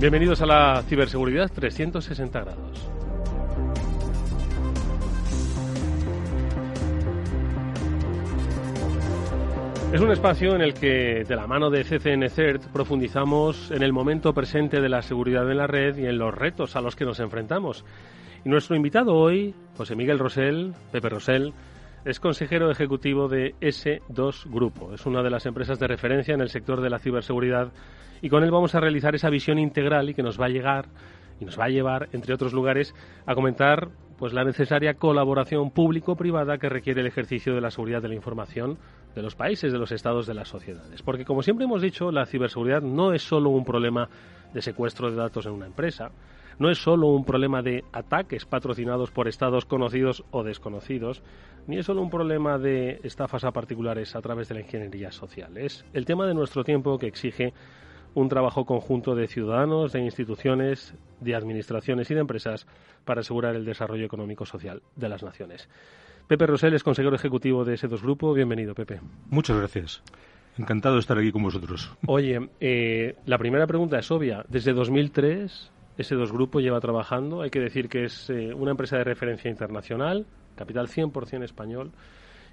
Bienvenidos a la ciberseguridad 360 grados. Es un espacio en el que, de la mano de CCN CERT, profundizamos en el momento presente de la seguridad en la red y en los retos a los que nos enfrentamos. Y nuestro invitado hoy, José Miguel Rosell, Pepe Rosell, es consejero ejecutivo de S2 Grupo. Es una de las empresas de referencia en el sector de la ciberseguridad y con él vamos a realizar esa visión integral y que nos va a llegar y nos va a llevar, entre otros lugares, a comentar pues la necesaria colaboración público-privada que requiere el ejercicio de la seguridad de la información de los países, de los estados, de las sociedades. Porque, como siempre hemos dicho, la ciberseguridad no es solo un problema de secuestro de datos en una empresa, no es solo un problema de ataques patrocinados por estados conocidos o desconocidos, ni es solo un problema de estafas a particulares a través de la ingeniería social. Es el tema de nuestro tiempo que exige un trabajo conjunto de ciudadanos, de instituciones, de administraciones y de empresas para asegurar el desarrollo económico-social de las naciones. Pepe Rosell es consejero ejecutivo de ese dos grupo. Bienvenido, Pepe. Muchas gracias. Encantado de estar aquí con vosotros. Oye, eh, la primera pregunta es obvia. Desde 2003, ese dos grupo lleva trabajando. Hay que decir que es eh, una empresa de referencia internacional, capital 100% español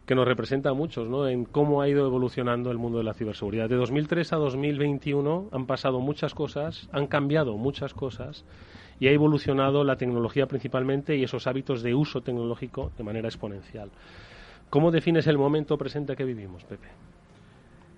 que nos representa a muchos ¿no? en cómo ha ido evolucionando el mundo de la ciberseguridad. De 2003 a 2021 han pasado muchas cosas, han cambiado muchas cosas y ha evolucionado la tecnología principalmente y esos hábitos de uso tecnológico de manera exponencial. ¿Cómo defines el momento presente que vivimos, Pepe?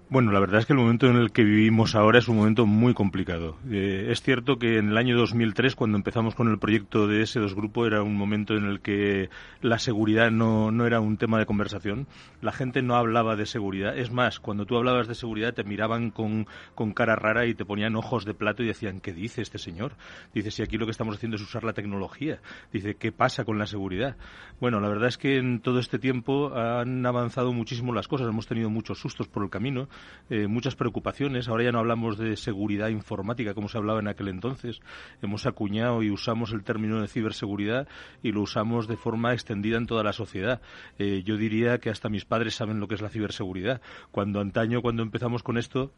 Bueno, la verdad es que el momento en el que vivimos ahora es un momento muy complicado. Eh, es cierto que en el año 2003, cuando empezamos con el proyecto de ese dos grupo, era un momento en el que la seguridad no, no era un tema de conversación. La gente no hablaba de seguridad. Es más, cuando tú hablabas de seguridad te miraban con, con cara rara y te ponían ojos de plato y decían, ¿qué dice este señor? Dice, si aquí lo que estamos haciendo es usar la tecnología. Dice, ¿qué pasa con la seguridad? Bueno, la verdad es que en todo este tiempo han avanzado muchísimo las cosas. Hemos tenido muchos sustos por el camino eh, muchas preocupaciones. Ahora ya no hablamos de seguridad informática como se hablaba en aquel entonces. Hemos acuñado y usamos el término de ciberseguridad y lo usamos de forma extendida en toda la sociedad. Eh, yo diría que hasta mis padres saben lo que es la ciberseguridad. Cuando antaño, cuando empezamos con esto,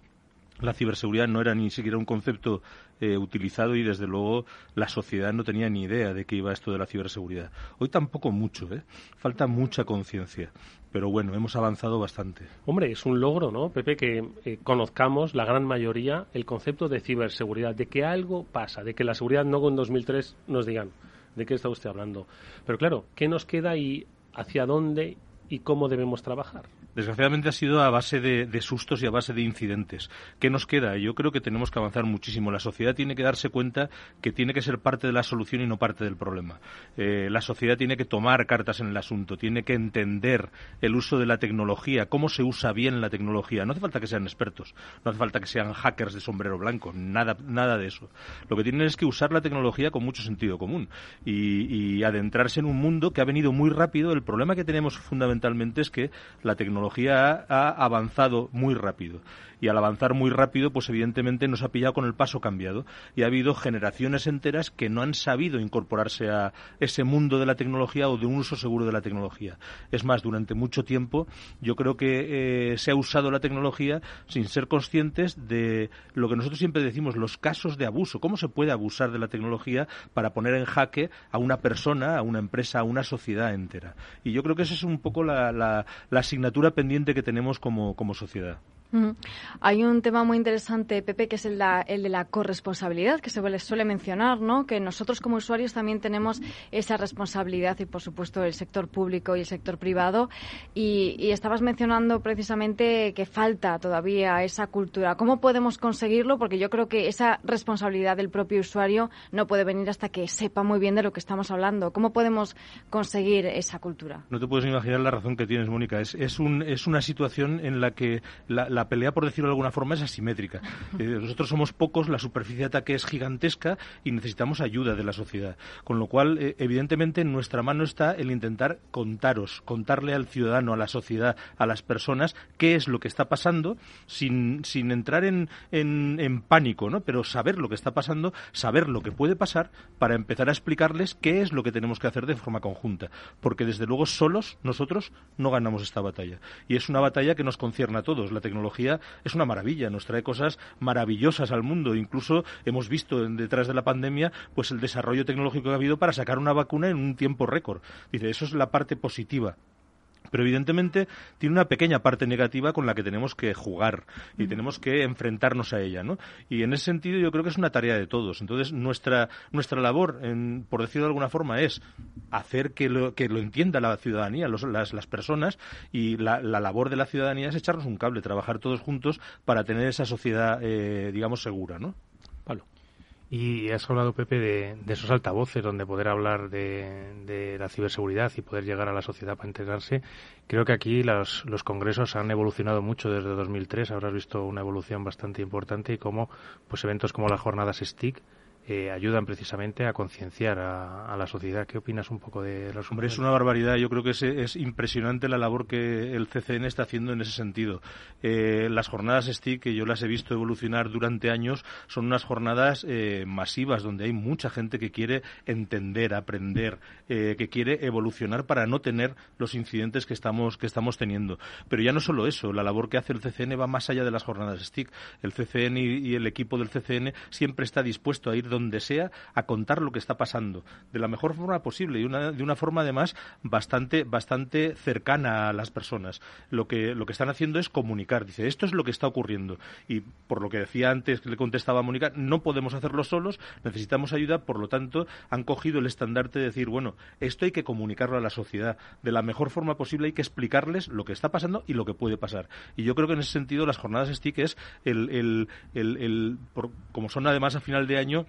la ciberseguridad no era ni siquiera un concepto eh, utilizado y desde luego la sociedad no tenía ni idea de qué iba esto de la ciberseguridad. Hoy tampoco mucho, ¿eh? falta mucha conciencia. Pero bueno, hemos avanzado bastante. Hombre, es un logro, ¿no, Pepe, que eh, conozcamos la gran mayoría el concepto de ciberseguridad, de que algo pasa, de que la seguridad no con 2003 nos digan de qué está usted hablando. Pero claro, ¿qué nos queda y hacia dónde y cómo debemos trabajar? Desgraciadamente ha sido a base de, sustos y a base de incidentes. ¿Qué nos queda? Yo creo que tenemos que avanzar muchísimo. La sociedad tiene que darse cuenta que tiene que ser parte de la solución y no parte del problema. Eh, la sociedad tiene que tomar cartas en el asunto, tiene que entender el uso de la tecnología, cómo se usa bien la tecnología. No hace falta que sean expertos, no hace falta que sean hackers de sombrero blanco, nada, nada de eso. Lo que tienen es que usar la tecnología con mucho sentido común y, y adentrarse en un mundo que ha venido muy rápido. El problema que tenemos fundamentalmente es que la tecnología ha avanzado muy rápido y al avanzar muy rápido, pues evidentemente nos ha pillado con el paso cambiado y ha habido generaciones enteras que no han sabido incorporarse a ese mundo de la tecnología o de un uso seguro de la tecnología. Es más, durante mucho tiempo yo creo que eh, se ha usado la tecnología sin ser conscientes de lo que nosotros siempre decimos, los casos de abuso, cómo se puede abusar de la tecnología para poner en jaque a una persona, a una empresa, a una sociedad entera. Y yo creo que esa es un poco la, asignatura pendiente que tenemos como sociedad. Hay un tema muy interesante, Pepe, que es el, de la corresponsabilidad, que se suele mencionar, ¿no? Que nosotros como usuarios también tenemos esa responsabilidad y, por supuesto, el sector público y el sector privado. Y, estabas mencionando precisamente que falta todavía esa cultura. ¿Cómo podemos conseguirlo? Porque yo creo que esa responsabilidad del propio usuario no puede venir hasta que sepa muy bien de lo que estamos hablando. ¿Cómo podemos conseguir esa cultura? No te puedes imaginar la razón que tienes, Mónica. Es, es, un, es una situación en la que la la pelea, por decirlo de alguna forma, es asimétrica. Eh, nosotros somos pocos, la superficie de ataque es gigantesca y necesitamos ayuda de la sociedad. Con lo cual, eh, evidentemente, en nuestra mano está el intentar contaros, contarle al ciudadano, a la sociedad, a las personas, qué es lo que está pasando, sin, sin entrar en, en, pánico, ¿no? Pero saber lo que está pasando, saber lo que puede pasar, para empezar a explicarles qué es lo que tenemos que hacer de forma conjunta. Porque, desde luego, solos nosotros no ganamos esta batalla. Y es una batalla que nos concierne a todos. La tecnología tecnología es una maravilla, nos trae cosas maravillosas al mundo. Incluso hemos visto detrás de la pandemia pues el desarrollo tecnológico que ha habido para sacar una vacuna en un tiempo récord. Dice, eso es la parte positiva pero evidentemente tiene una pequeña parte negativa con la que tenemos que jugar y tenemos que enfrentarnos a ella, ¿no? Y en ese sentido yo creo que es una tarea de todos. Entonces nuestra nuestra labor, por decirlo de alguna forma, es hacer que lo, que lo entienda la ciudadanía, las, las, personas y la, labor de la ciudadanía es echarnos un cable, trabajar todos juntos para tener esa sociedad, eh, digamos, segura, ¿no? Pablo. Y has hablado, Pepe, de, esos altavoces donde poder hablar de, la ciberseguridad y poder llegar a la sociedad para integrarse. Creo que aquí los, los congresos han evolucionado mucho desde 2003. Habrás visto una evolución bastante importante y como pues, eventos como las jornadas STIC eh, ayudan precisamente a concienciar a, la sociedad. ¿Qué opinas un poco de los Hombre, es una barbaridad. Yo creo que es, impresionante la labor que el CCN está haciendo en ese sentido. Eh, las jornadas STIC, que yo las he visto evolucionar durante años, son unas jornadas eh, masivas donde hay mucha gente que quiere entender, aprender, que quiere evolucionar para no tener los incidentes que estamos, que estamos teniendo. Pero ya no solo eso, la labor que hace el CCN va más allá de las jornadas STIC. El CCN y, y el equipo del CCN siempre está dispuesto a ir donde sea a contar lo que está pasando de la mejor forma posible y una, de una forma además bastante, bastante cercana a las personas. Lo que, lo que están haciendo es comunicar. Dice, esto es lo que está ocurriendo. Y por lo que decía antes, que le contestaba a Mónica, no podemos hacerlo solos, necesitamos ayuda, por lo tanto, han cogido el estandarte de decir, bueno, esto hay que comunicarlo a la sociedad. De la mejor forma posible hay que explicarles lo que está pasando y lo que puede pasar. Y yo creo que en ese sentido las jornadas STIC es el, el, el, como son además a final de año,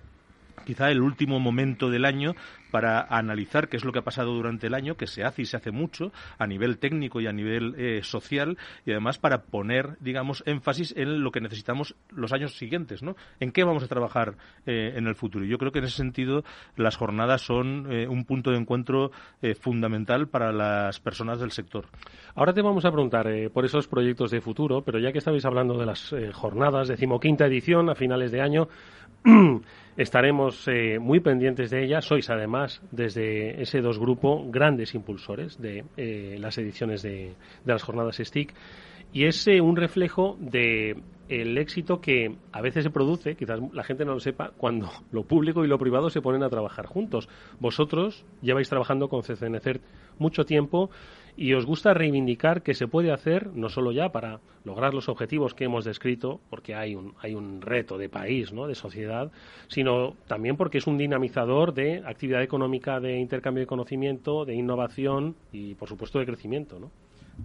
quizá el último momento del año para analizar qué es lo que ha pasado durante el año, que se hace y se hace mucho a nivel técnico y a nivel eh, social y además para poner, digamos, énfasis en lo que necesitamos los años siguientes, ¿no? En qué vamos a trabajar eh, en el futuro. Y yo creo que en ese sentido las jornadas son eh, un punto de encuentro fundamental para las personas del sector. Ahora te vamos a preguntar por esos proyectos de futuro, pero ya que estabais hablando de las jornadas, decimoquinta edición a finales de año, estaremos muy pendientes de ellas. Sois además desde ese dos grupo grandes impulsores de eh, las ediciones de, las jornadas STIC y es eh, un reflejo de el éxito que a veces se produce, quizás la gente no lo sepa, cuando lo público y lo privado se ponen a trabajar juntos. Vosotros lleváis trabajando con CCNCERT mucho tiempo y os gusta reivindicar que se puede hacer no solo ya para lograr los objetivos que hemos descrito, porque hay un, hay un reto de país, ¿no? de sociedad, sino también porque es un dinamizador de actividad económica, de intercambio de conocimiento, de innovación y, por supuesto, de crecimiento. ¿no?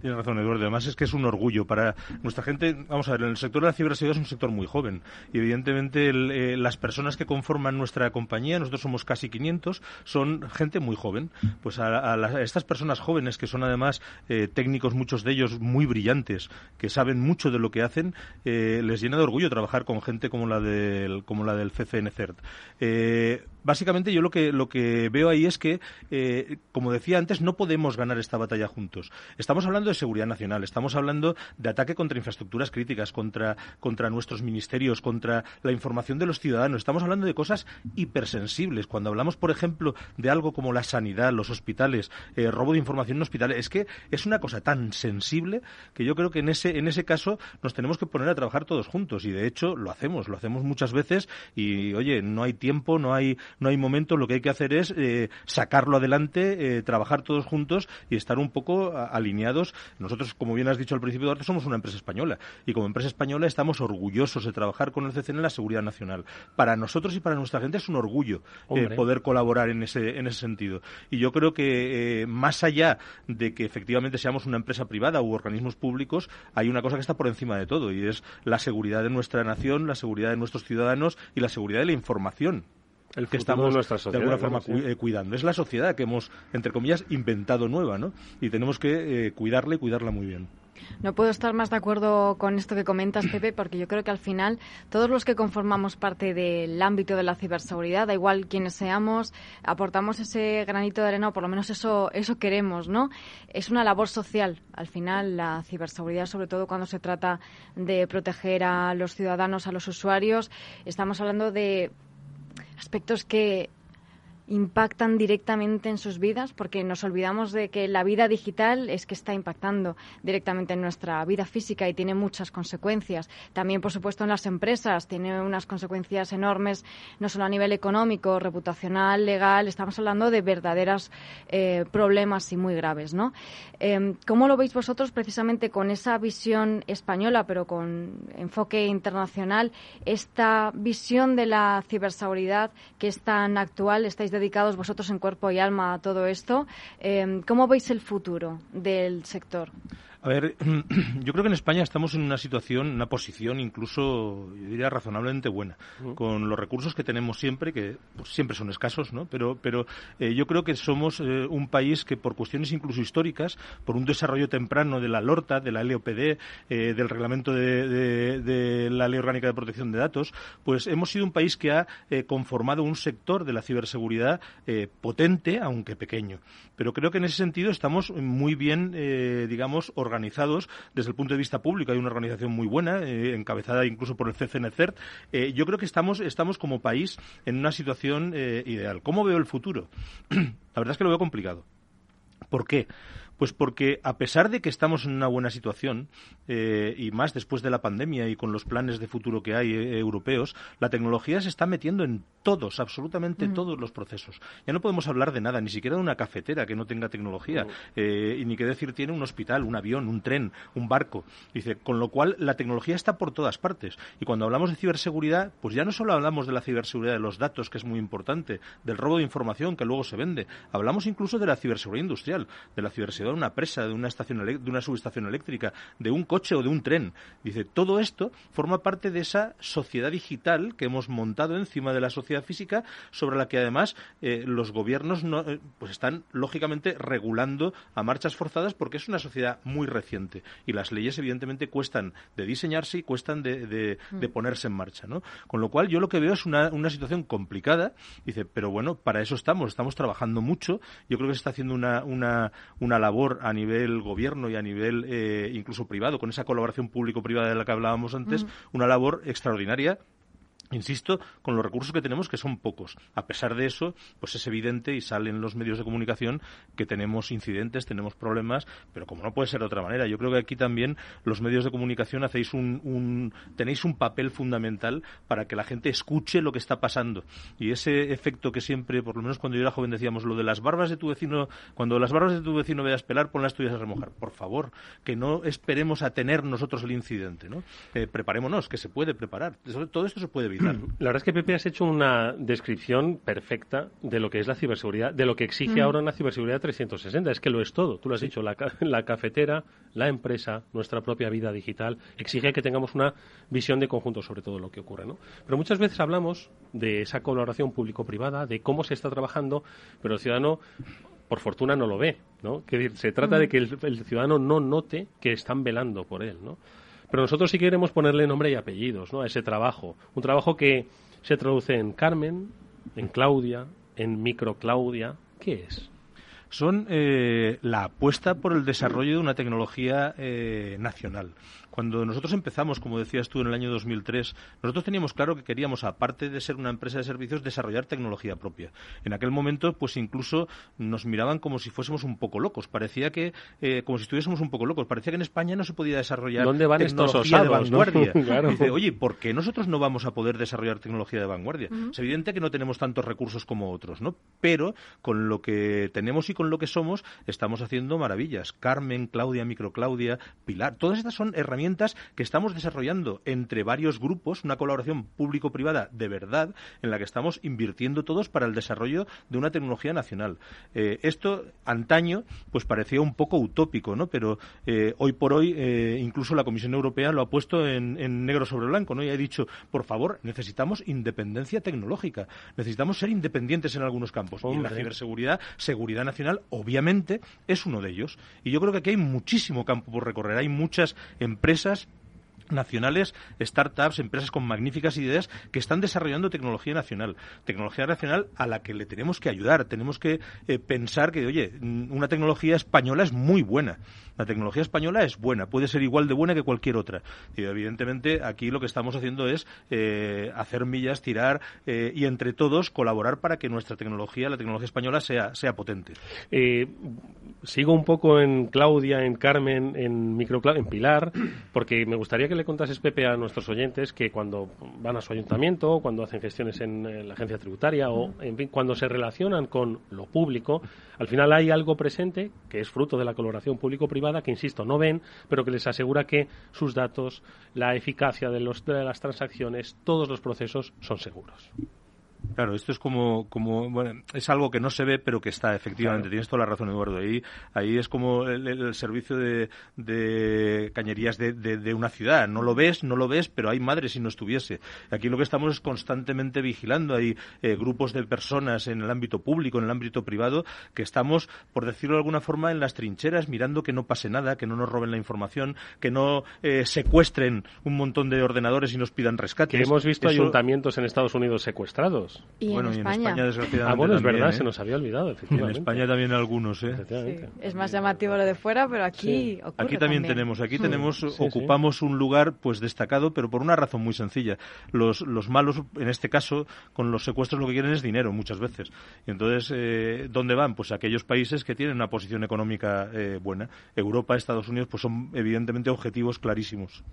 Tiene razón, Eduardo. Además es que es un orgullo para nuestra gente. Vamos a ver, el sector de la ciberseguridad es un sector muy joven. Y evidentemente eh, las personas que conforman nuestra compañía, nosotros somos casi 500, son gente muy joven. Pues a, estas personas jóvenes, que son además eh, técnicos, muchos de ellos muy brillantes, que saben mucho de lo que hacen, eh, les llena de orgullo trabajar con gente como la del, como la del CCN CERT básicamente yo lo que, lo que veo ahí es que, como decía antes, no podemos ganar esta batalla juntos. Estamos hablando de seguridad nacional, estamos hablando de ataque contra infraestructuras críticas, contra, contra nuestros ministerios, contra la información de los ciudadanos. Estamos hablando de cosas hipersensibles. Cuando hablamos, por ejemplo, de algo como la sanidad, los hospitales, eh, robo de información en hospitales, es que es una cosa tan sensible que yo creo que en ese, en ese caso nos tenemos que poner a trabajar todos juntos. Y de hecho lo hacemos, lo hacemos muchas veces y, oye, no hay tiempo, no hay, no hay momento, lo que hay que hacer es eh, sacarlo adelante, eh, trabajar todos juntos y estar un poco alineados. Nosotros, como bien has dicho al principio, Duarte, somos una empresa española y como empresa española estamos orgullosos de trabajar con el CCN en la seguridad nacional. Para nosotros y para nuestra gente es un orgullo eh, poder colaborar en ese, en ese sentido. Y yo creo que más allá de que efectivamente seamos una empresa privada u organismos públicos, hay una cosa que está por encima de todo y es la seguridad de nuestra nación, la seguridad de nuestros ciudadanos y la seguridad de la información el que estamos de, alguna forma eh, cuidando. Es la sociedad que hemos, entre comillas, inventado nueva, ¿no? Y tenemos que eh, cuidarla y cuidarla muy bien. No puedo estar más de acuerdo con esto que comentas, Pepe, porque yo creo que al final todos los que conformamos parte del ámbito de la ciberseguridad, da igual quienes seamos, aportamos ese granito de arena o por lo menos eso, eso queremos, ¿no? Es una labor social. Al final la ciberseguridad, sobre todo cuando se trata de proteger a los ciudadanos, a los usuarios, estamos hablando de aspectos que impactan directamente en sus vidas, porque nos olvidamos de que la vida digital es que está impactando directamente en nuestra vida física y tiene muchas consecuencias. También, por supuesto, en las empresas tiene unas consecuencias enormes, no solo a nivel económico, reputacional, legal, estamos hablando de verdaderos eh, problemas y muy graves, ¿no? Em, ¿Cómo lo veis vosotros precisamente con esa visión española, pero con enfoque internacional, esta visión de la ciberseguridad que es tan actual? ¿Estáis dedicados vosotros en cuerpo y alma a todo esto. Eh, ¿Cómo veis el futuro del sector? A ver, yo creo que en España estamos en una situación, una posición incluso, yo diría, razonablemente buena, con los recursos que tenemos siempre, que pues, siempre son escasos, ¿no? Pero, pero eh, yo creo que somos eh, un país que por cuestiones incluso históricas, por un desarrollo temprano de la LORTA, de la LOPD, eh, del reglamento de, de, la Ley Orgánica de Protección de Datos, pues hemos sido un país que ha conformado un sector de la ciberseguridad potente, aunque pequeño. Pero creo que en ese sentido estamos muy bien, digamos, organizados organizados desde el punto de vista público. Hay una organización muy buena, eh, encabezada incluso por el CCNCERT. Eh, yo creo que estamos, estamos como país en una situación eh, ideal. ¿Cómo veo el futuro? La verdad es que lo veo complicado. ¿Por qué? Pues porque a pesar de que estamos en una buena situación, eh, y más después de la pandemia y con los planes de futuro que hay eh, europeos, la tecnología se está metiendo en todos, absolutamente todos los procesos. Ya no podemos hablar de nada, ni siquiera de una cafetera que no tenga tecnología, eh, y ni qué decir tiene un hospital, un avión, un tren, un barco. Dice, con lo cual la tecnología está por todas partes. Y cuando hablamos de ciberseguridad, pues ya no solo hablamos de la ciberseguridad de los datos, que es muy importante, del robo de información que luego se vende, hablamos incluso de la ciberseguridad industrial, de la ciberseguridad de una presa, de una, estación de una subestación eléctrica, de un coche o de un tren. Dice, todo esto forma parte de esa sociedad digital que hemos montado encima de la sociedad física, sobre la que además eh, los gobiernos no, eh, pues están lógicamente regulando a marchas forzadas porque es una sociedad muy reciente y las leyes evidentemente cuestan de diseñarse y cuestan de, de, mm. ponerse en marcha. ¿no? Con lo cual yo lo que veo es una, una situación complicada. Dice, pero bueno, para eso estamos, estamos trabajando mucho. Yo creo que se está haciendo una, una, una labor a nivel gobierno y a nivel eh, incluso privado, con esa colaboración público-privada de la que hablábamos antes, una labor extraordinaria Insisto, con los recursos que tenemos, que son pocos. A pesar de eso, pues es evidente y sale en los medios de comunicación que tenemos incidentes, tenemos problemas, pero como no puede ser de otra manera, yo creo que aquí también los medios de comunicación hacéis un, tenéis un papel fundamental para que la gente escuche lo que está pasando. Y ese efecto que siempre, por lo menos cuando yo era joven decíamos, lo de las barbas de tu vecino, cuando las barbas de tu vecino veas pelar, pon las tuyas a remojar. Por favor, que no esperemos a tener nosotros el incidente, ¿no? Eh, preparémonos, que se puede preparar. Todo esto se puede la verdad es que Pepe has hecho una descripción perfecta de lo que es la ciberseguridad, de lo que exige ahora una ciberseguridad 360. Es que lo es todo. Tú lo has dicho, la, la cafetera, la empresa, nuestra propia vida digital, exige que tengamos una visión de conjunto sobre todo lo que ocurre. ¿no? Pero muchas veces hablamos de esa colaboración público-privada, de cómo se está trabajando, pero el ciudadano por fortuna no lo ve, ¿no? Que se trata de que el, el, ciudadano no note que están velando por él, ¿no? Pero nosotros sí queremos ponerle nombre y apellidos ¿no? a ese trabajo. Un trabajo que se traduce en Carmen, en Claudia, en Micro Claudia. ¿Qué es? Son eh, la apuesta por el desarrollo de una tecnología eh, nacional. Cuando nosotros empezamos, como decías tú, en el año 2003, nosotros teníamos claro que queríamos, aparte de ser una empresa de servicios, desarrollar tecnología propia. En aquel momento, pues incluso nos miraban como si fuésemos un poco locos. Parecía que, eh, como si estuviésemos un poco locos. Parecía que en España no se podía desarrollar tecnología de vanguardia. Dice, oye, ¿por qué nosotros no vamos a poder desarrollar tecnología de vanguardia? Es evidente que no tenemos tantos recursos como otros, ¿no? Pero con lo que tenemos y con lo que somos, estamos haciendo maravillas. Carmen, Claudia, Microclaudia, Pilar, todas estas son herramientas que estamos desarrollando entre varios grupos, una colaboración público-privada de verdad, en la que estamos invirtiendo todos para el desarrollo de una tecnología nacional. Eh, esto, antaño, pues parecía un poco utópico, ¿no? Pero eh, hoy por hoy, eh, incluso la Comisión Europea lo ha puesto en, negro sobre blanco, ¿no? Y ha dicho, por favor, necesitamos independencia tecnológica, necesitamos ser independientes en algunos campos. Y la ciberseguridad, seguridad nacional, obviamente, es uno de ellos. Y yo creo que aquí hay muchísimo campo por recorrer. Hay muchas empresas empresas nacionales, startups, empresas con magníficas ideas que están desarrollando tecnología nacional. Tecnología nacional a la que le tenemos que ayudar. Tenemos que eh, pensar que, oye, una tecnología española es muy buena. La tecnología española es buena, puede ser igual de buena que cualquier otra. Y evidentemente aquí lo que estamos haciendo es eh, hacer millas, tirar eh, y entre todos colaborar para que nuestra tecnología, la tecnología española, sea, sea potente. sigo un poco en Claudia, en Carmen, en Microcloud, en Pilar, porque me gustaría que le contases, Pepe, a nuestros oyentes que cuando van a su ayuntamiento, cuando hacen gestiones en, la agencia tributaria o, en fin, cuando se relacionan con lo público, al final hay algo presente que es fruto de la colaboración público-privada que, insisto, no ven, pero que les asegura que sus datos, la eficacia de las transacciones, todos los procesos son seguros. Claro, esto es como, como bueno, es algo que no se ve, pero que está, efectivamente. Tienes toda la razón, Eduardo. Ahí, ahí es como el, servicio de, de cañerías de, de, una ciudad. No lo ves, no lo ves, pero hay madre si no estuviese. Aquí lo que estamos es constantemente vigilando. Hay eh, grupos de personas en el ámbito público, en el ámbito privado, que estamos, por decirlo de alguna forma, en las trincheras, mirando que no pase nada, que no nos roben la información, que no eh, secuestren un montón de ordenadores y nos pidan rescate. hemos visto ayuntamientos en Estados Unidos secuestrados. Y bueno, en y en España, desgraciadamente. Ah, bueno, es verdad, se ¿eh? nos había olvidado, efectivamente. En España también algunos, ¿eh? Es más llamativo lo de fuera, pero aquí ocurre Aquí también, tenemos, aquí tenemos, ocupamos un lugar pues destacado, pero por una razón muy sencilla. Los, los malos, en este caso, con los secuestros lo que quieren es dinero muchas veces. Y entonces, eh, ¿dónde van? Pues a aquellos países que tienen una posición económica eh, buena. Europa, Estados Unidos, pues son evidentemente objetivos clarísimos.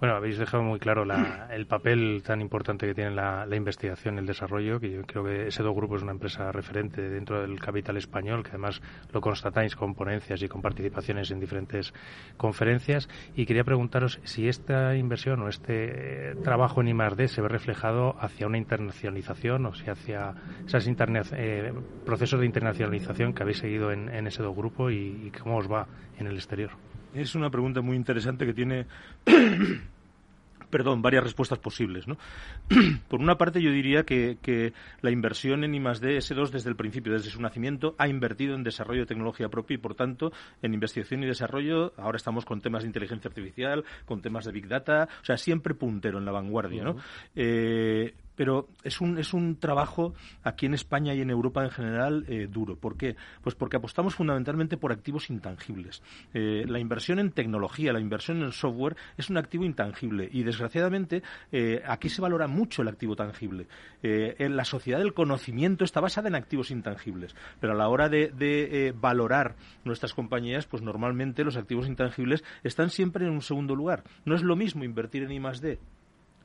Bueno, habéis dejado muy claro el papel tan importante que tiene la, investigación y el desarrollo, que yo creo que ese dos Grupo es una empresa referente dentro del capital español, que además lo constatáis con ponencias y con participaciones en diferentes conferencias. Y quería preguntaros si esta inversión o este trabajo en I+.D. se ve reflejado hacia una internacionalización o si hacia esos eh, procesos de internacionalización que habéis seguido en, ese dos Grupo y cómo os va en el exterior. Es una pregunta muy interesante que tiene perdón, varias respuestas posibles. ¿no? Por una parte, yo diría que, la inversión en I+.D. S2 desde el principio, desde su nacimiento, ha invertido en desarrollo de tecnología propia y, por tanto, en investigación y desarrollo. Ahora estamos con temas de inteligencia artificial, con temas de Big Data, o sea, siempre puntero en la vanguardia. ¿no? Pero es un, es un trabajo aquí en España y en Europa en general eh, duro. ¿Por qué? Pues porque apostamos fundamentalmente por activos intangibles. Eh, la inversión en tecnología, la inversión en software es un activo intangible y desgraciadamente eh, aquí se valora mucho el activo tangible. la sociedad del conocimiento está basada en activos intangibles, pero a la hora de, de valorar nuestras compañías, pues normalmente los activos intangibles están siempre en un segundo lugar. No es lo mismo invertir en I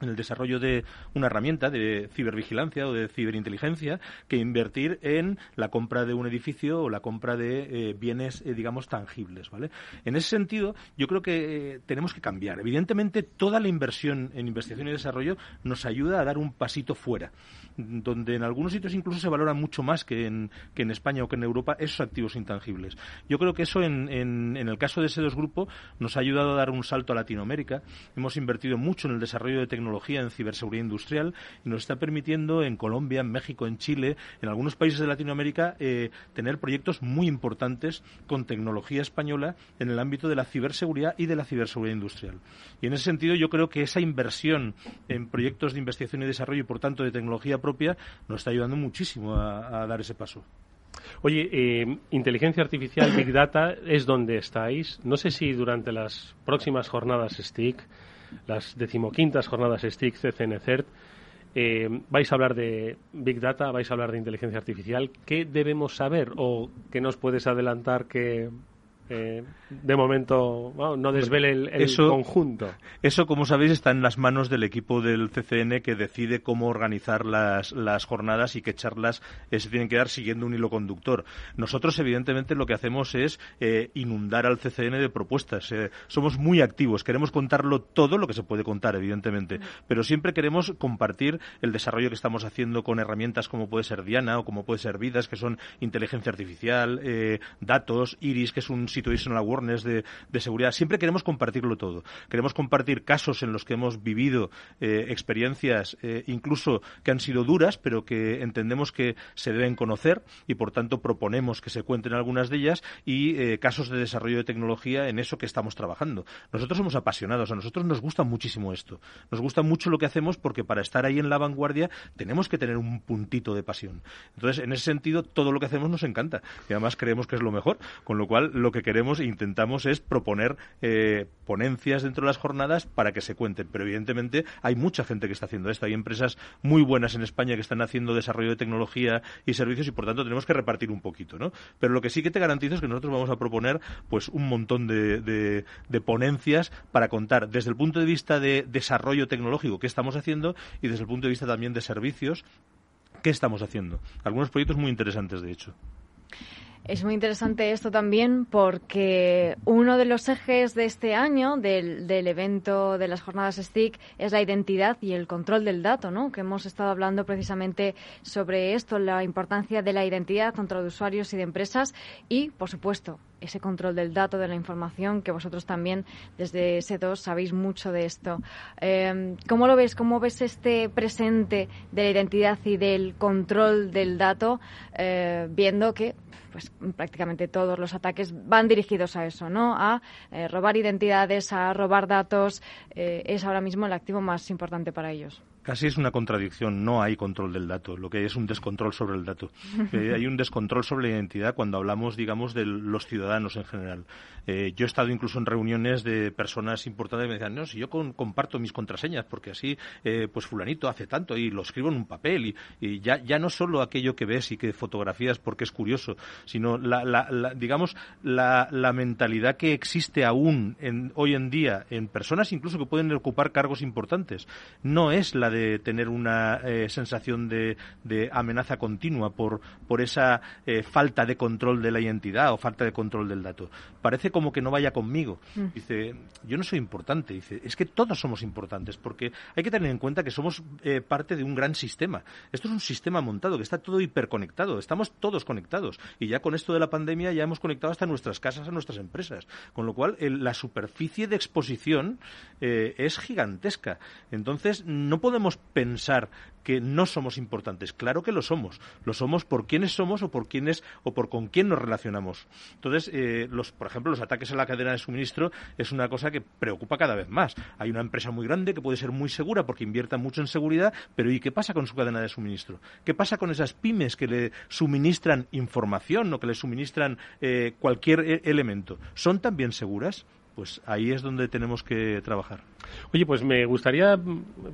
en el desarrollo de una herramienta de cibervigilancia o de ciberinteligencia que invertir en la compra de un edificio o la compra de eh, bienes, eh, digamos, tangibles, ¿vale? En ese sentido, yo creo que eh, tenemos que cambiar. Evidentemente, toda la inversión en investigación y desarrollo nos ayuda a dar un pasito fuera, donde en algunos sitios incluso se valora mucho más que en, que en España o que en Europa esos activos intangibles. Yo creo que eso, en, en, en el caso de ese dos grupo, nos ha ayudado a dar un salto a Latinoamérica. Hemos invertido mucho en el desarrollo de tecnología en ciberseguridad industrial y nos está permitiendo en Colombia, en México, en Chile, en algunos países de Latinoamérica, eh, tener proyectos muy importantes con tecnología española en el ámbito de la ciberseguridad y de la ciberseguridad industrial. Y en ese sentido yo creo que esa inversión en proyectos de investigación y desarrollo y por tanto de tecnología propia nos está ayudando muchísimo a, dar ese paso. Oye, eh, inteligencia artificial, Big Data, es donde estáis. No sé si durante las próximas jornadas STIC las decimoquintas jornadas STIC CCNCERT. Eh, vais a hablar de Big Data, vais a hablar de inteligencia artificial. ¿Qué debemos saber o qué nos puedes adelantar que eh, de momento no desvele el, conjunto. Eso, como sabéis, está en las manos del equipo del CCN que decide cómo organizar las, jornadas y qué charlas eh, se tienen que dar siguiendo un hilo conductor. Nosotros, evidentemente, lo que hacemos es eh, inundar al CCN de propuestas. somos muy activos, queremos contarlo todo lo que se puede contar, evidentemente, pero siempre queremos compartir el desarrollo que estamos haciendo con herramientas como puede ser Diana o como puede ser Vidas, que son inteligencia artificial, datos, Iris, que es un situational awareness de, de, seguridad. Siempre queremos compartirlo todo. Queremos compartir casos en los que hemos vivido eh, experiencias eh, incluso que han sido duras, pero que entendemos que se deben conocer y, por tanto, proponemos que se cuenten algunas de ellas y eh, casos de desarrollo de tecnología en eso que estamos trabajando. Nosotros somos apasionados, a nosotros nos gusta muchísimo esto. Nos gusta mucho lo que hacemos porque para estar ahí en la vanguardia tenemos que tener un puntito de pasión. Entonces, en ese sentido, todo lo que hacemos nos encanta y además creemos que es lo mejor, con lo cual lo que queremos e intentamos es proponer eh, ponencias dentro de las jornadas para que se cuenten. Pero evidentemente hay mucha gente que está haciendo esto. Hay empresas muy buenas en España que están haciendo desarrollo de tecnología y servicios y por tanto tenemos que repartir un poquito, ¿no? Pero lo que sí que te garantizo es que nosotros vamos a proponer pues un montón de, de ponencias para contar desde el punto de vista de desarrollo tecnológico qué estamos haciendo y desde el punto de vista también de servicios qué estamos haciendo. Algunos proyectos muy interesantes, de hecho. Es muy interesante esto también porque uno de los ejes de este año del, del, evento de las jornadas STIC es la identidad y el control del dato, ¿no? Que hemos estado hablando precisamente sobre esto, la importancia de la identidad tanto de usuarios y de empresas y, por supuesto, ese control del dato, de la información, que vosotros también desde S2 sabéis mucho de esto. Eh, ¿Cómo lo ves? ¿Cómo ves este presente de la identidad y del control del dato, eh, viendo que pues prácticamente todos los ataques van dirigidos a eso, ¿no? A eh, robar identidades, a robar datos. Eh, es ahora mismo el activo más importante para ellos. Casi es una contradicción. No hay control del dato. Lo que hay es un descontrol sobre el dato. Eh, hay un descontrol sobre la identidad cuando hablamos, digamos, de los ciudadanos en general. Eh, yo he estado incluso en reuniones de personas importantes que me decían, no, si yo comparto mis contraseñas, porque así, eh, pues fulanito hace tanto y lo escribo en un papel y, ya, ya no solo aquello que ves y que fotografías porque es curioso, sino, la, la, digamos, la, la, mentalidad que existe aún en, hoy en día en personas incluso que pueden ocupar cargos importantes. No es la de tener una eh, sensación de, amenaza continua por, por esa eh, falta de control de la identidad o falta de control del dato. Parece como que no vaya conmigo. Mm. Dice, yo no soy importante. Dice, es que todos somos importantes porque hay que tener en cuenta que somos eh, parte de un gran sistema. Esto es un sistema montado que está todo hiperconectado. Estamos todos conectados. Y ya con esto de la pandemia ya hemos conectado hasta nuestras casas, a nuestras empresas. Con lo cual, la superficie de exposición es gigantesca. Entonces, no podemos pensar que no somos importantes. Claro que lo somos. Lo somos por quiénes somos o por quiénes o por con quién nos relacionamos. Entonces, eh, los, por ejemplo, los ataques a la cadena de suministro es una cosa que preocupa cada vez más. Hay una empresa muy grande que puede ser muy segura porque invierta mucho en seguridad, pero ¿y qué pasa con su cadena de suministro? ¿Qué pasa con esas pymes que le suministran información o que le suministran eh, cualquier e-, elemento? ¿Son también seguras? Pues ahí es donde tenemos que trabajar. Oye, pues me gustaría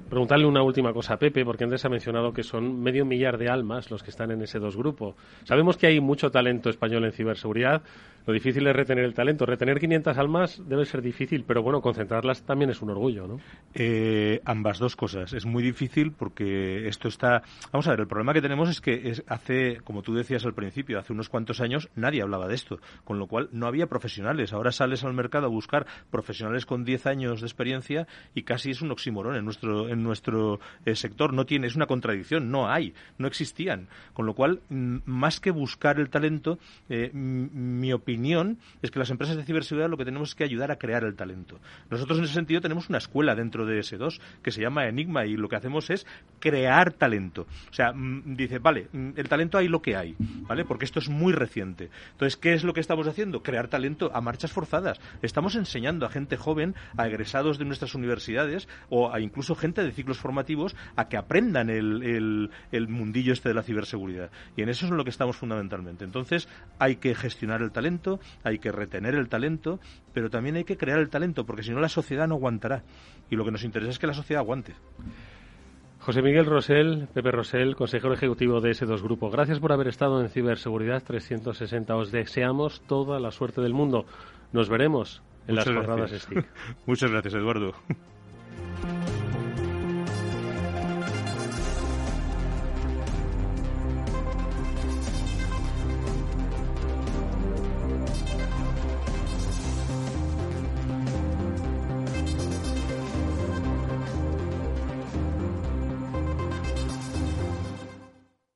preguntarle una última cosa a Pepe, porque antes ha mencionado que son medio millar de almas los que están en ese dos grupo. Sabemos que hay mucho talento español en ciberseguridad. Lo difícil es retener el talento. Retener 500 almas debe ser difícil, pero bueno, concentrarlas también es un orgullo, ¿no? Eh, ambas dos cosas. Es muy difícil porque esto está. Vamos a ver, el problema que tenemos es que hace, como tú decías al principio, hace unos cuantos años nadie hablaba de esto, con lo cual no había profesionales. Ahora sales al mercado a buscar profesionales con 10 años de experiencia y casi es un oxímoron en nuestro, en nuestro eh, sector. No tiene, es una contradicción, no hay, no existían. Con lo cual, más que buscar el talento, eh, mi opinión es que las empresas de ciberseguridad lo que tenemos es que ayudar a crear el talento. Nosotros en ese sentido tenemos una escuela dentro de S2 que se llama Enigma y lo que hacemos es crear talento. O sea, dice, vale, el talento hay lo que hay, ¿vale? Porque esto es muy reciente. Entonces, ¿qué es lo que estamos haciendo? Crear talento a marchas forzadas. Estamos enseñando a gente joven, a egresados de nuestras universidades o a incluso gente de ciclos formativos a que aprendan el, el, mundillo este de la ciberseguridad. Y en eso es en lo que estamos fundamentalmente. Entonces, hay que gestionar el talento, hay que retener el talento, pero también hay que crear el talento, porque si no la sociedad no aguantará. Y lo que nos interesa es que la sociedad aguante. José Miguel Rosell, Pepe Rosell, consejero ejecutivo de ese dos grupo. Gracias por haber estado en Ciberseguridad 360. Os deseamos toda la suerte del mundo. Nos veremos en las jornadas STIC. Muchas gracias, Eduardo.